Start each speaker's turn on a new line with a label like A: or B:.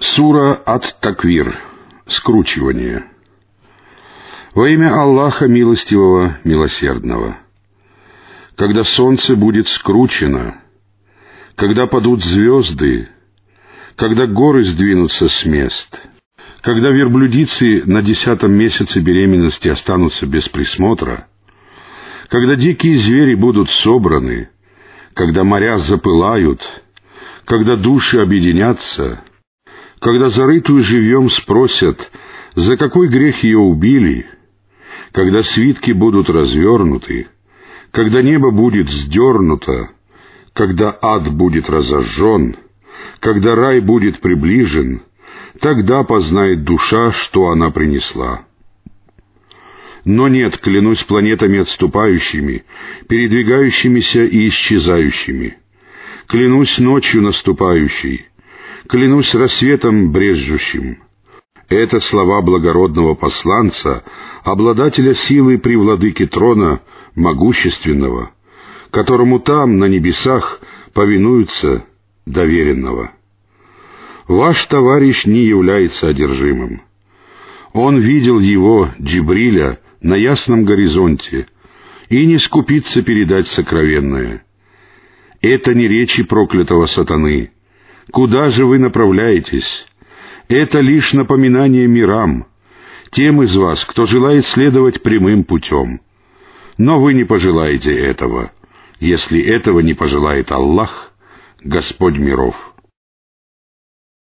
A: Сура Ат-Таквир. Скручивание. Во имя Аллаха Милостивого, Милосердного. Когда солнце будет скручено, когда падут звезды, когда горы сдвинутся с мест, когда верблюдицы на десятом месяце беременности останутся без присмотра, когда дикие звери будут собраны, когда моря запылают, когда души объединятся — когда зарытую живьем спросят, за какой грех ее убили, когда свитки будут развернуты, когда небо будет сдернуто, когда ад будет разожжен, когда рай будет приближен, тогда познает душа, что она принесла. Но нет, клянусь планетами отступающими, передвигающимися и исчезающими. Клянусь ночью наступающей, клянусь рассветом брежущим. Это слова благородного посланца, обладателя силы при владыке трона, могущественного, которому там, на небесах, повинуются доверенного. Ваш товарищ не является одержимым. Он видел его, Джибриля, на ясном горизонте, и не скупится передать сокровенное. Это не речи проклятого сатаны, Куда же вы направляетесь? Это лишь напоминание мирам, тем из вас, кто желает следовать прямым путем. Но вы не пожелаете этого, если этого не пожелает Аллах, Господь миров.